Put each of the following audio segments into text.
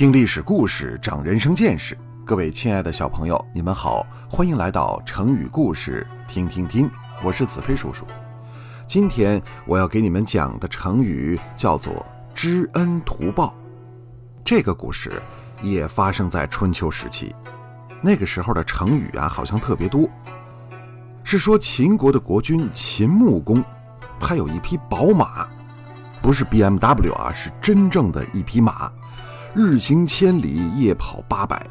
听历史故事，长人生见识。各位亲爱的小朋友，你们好，欢迎来到成语故事听听听。我是子飞叔叔。今天我要给你们讲的成语叫做“知恩图报”。这个故事也发生在春秋时期，那个时候的成语啊，好像特别多。是说秦国的国君秦穆公，他有一匹宝马，不是 BMW 啊，是真正的一匹马，日行千里，夜跑八百。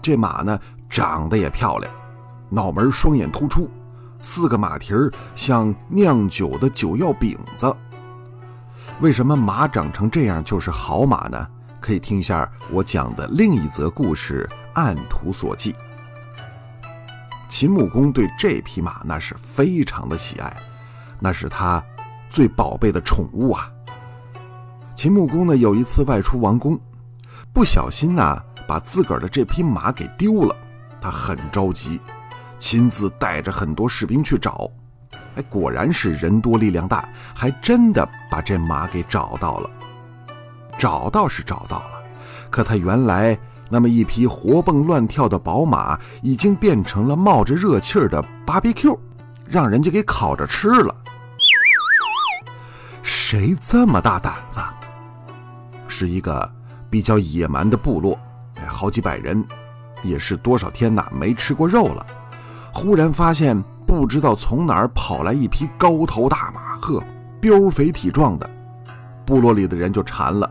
这马呢，长得也漂亮，脑门双眼突出，四个马蹄儿像酿酒的酒药饼子。为什么马长成这样就是好马呢？可以听一下我讲的另一则故事《按图索骥》。秦穆公对这匹马那是非常的喜爱，那是他最宝贝的宠物啊。秦穆公呢有一次外出王宫，不小心呢把自个儿的这匹马给丢了，他很着急，亲自带着很多士兵去找。哎，果然是人多力量大，还真的把这马给找到了。找到是找到了，可他原来。那么一匹活蹦乱跳的宝马，已经变成了冒着热气儿的 BBQ，让人家给烤着吃了。谁这么大胆子？是一个比较野蛮的部落，哎，好几百人，也是多少天呐没吃过肉了。忽然发现，不知道从哪儿跑来一匹高头大马，呵，膘肥体壮的，部落里的人就馋了，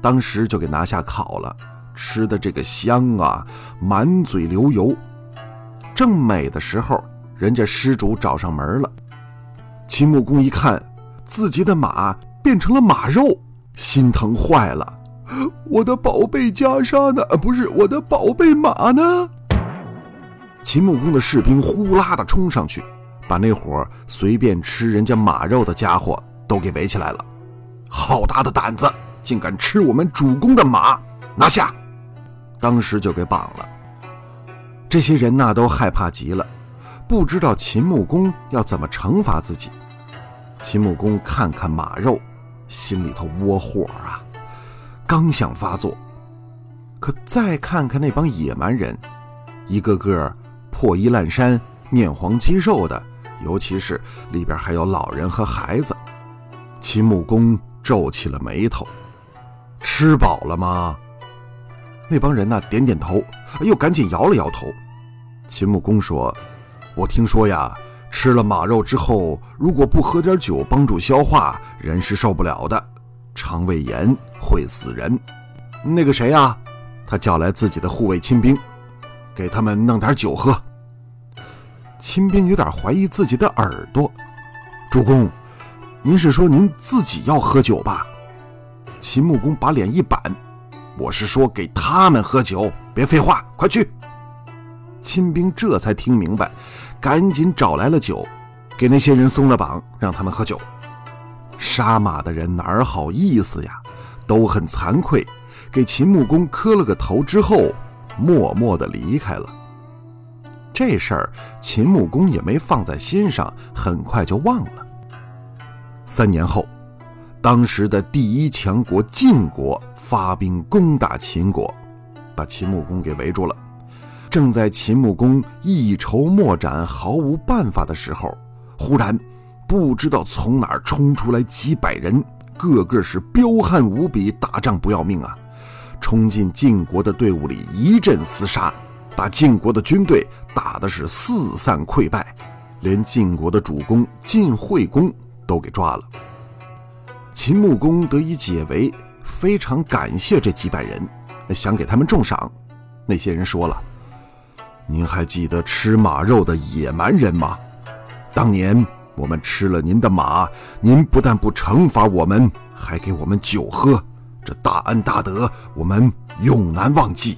当时就给拿下烤了。吃的这个香啊，满嘴流油。正美的时候，人家施主找上门了。秦穆公一看，自己的马变成了马肉，心疼坏了。我的宝贝袈裟呢？不是我的宝贝马呢？秦穆公的士兵呼啦的冲上去，把那伙随便吃人家马肉的家伙都给围起来了。好大的胆子，竟敢吃我们主公的马！拿下！当时就给绑了。这些人呐都害怕极了，不知道秦穆公要怎么惩罚自己。秦穆公看看马肉，心里头窝火啊，刚想发作，可再看看那帮野蛮人，一个个破衣烂衫、面黄肌瘦的，尤其是里边还有老人和孩子。秦穆公皱起了眉头：“吃饱了吗？”那帮人呢，点点头，又赶紧摇了摇头。秦穆公说：“我听说呀，吃了马肉之后，如果不喝点酒帮助消化，人是受不了的，肠胃炎会死人。那个谁呀？他叫来自己的护卫亲兵，给他们弄点酒喝。”亲兵有点怀疑自己的耳朵。主公，您是说您自己要喝酒吧？秦穆公把脸一板。我是说给他们喝酒，别废话，快去！亲兵这才听明白，赶紧找来了酒，给那些人松了绑，让他们喝酒。杀马的人哪儿好意思呀，都很惭愧，给秦穆公磕了个头之后，默默地离开了。这事儿秦穆公也没放在心上，很快就忘了。三年后。当时的第一强国晋国发兵攻打秦国，把秦穆公给围住了。正在秦穆公一筹莫展、毫无办法的时候，忽然不知道从哪儿冲出来几百人，个个是彪悍无比，打仗不要命啊！冲进晋国的队伍里，一阵厮杀，把晋国的军队打的是四散溃败，连晋国的主公晋惠公都给抓了。秦穆公得以解围，非常感谢这几百人，想给他们重赏。那些人说了：“您还记得吃马肉的野蛮人吗？当年我们吃了您的马，您不但不惩罚我们，还给我们酒喝，这大恩大德我们永难忘记。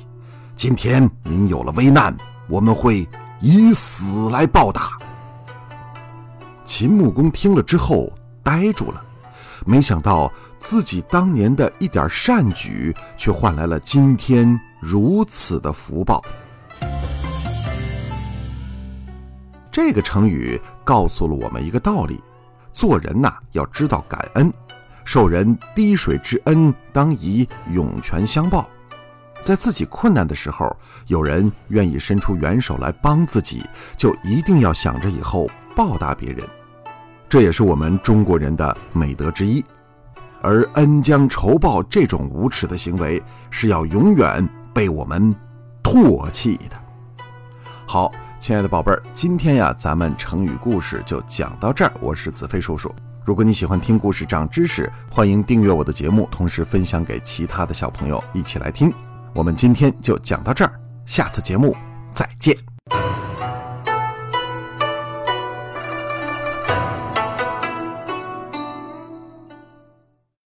今天您有了危难，我们会以死来报答。”秦穆公听了之后呆住了。没想到自己当年的一点善举，却换来了今天如此的福报。这个成语告诉了我们一个道理：做人呐，要知道感恩，受人滴水之恩，当以涌泉相报。在自己困难的时候，有人愿意伸出援手来帮自己，就一定要想着以后报答别人。这也是我们中国人的美德之一。而恩将仇报这种无耻的行为，是要永远被我们唾弃的。好，亲爱的宝贝儿，今天呀，咱们成语故事就讲到这儿。我是子飞叔叔。如果你喜欢听故事、长知识，欢迎订阅我的节目，同时分享给其他的小朋友一起来听。我们今天就讲到这儿，下次节目再见。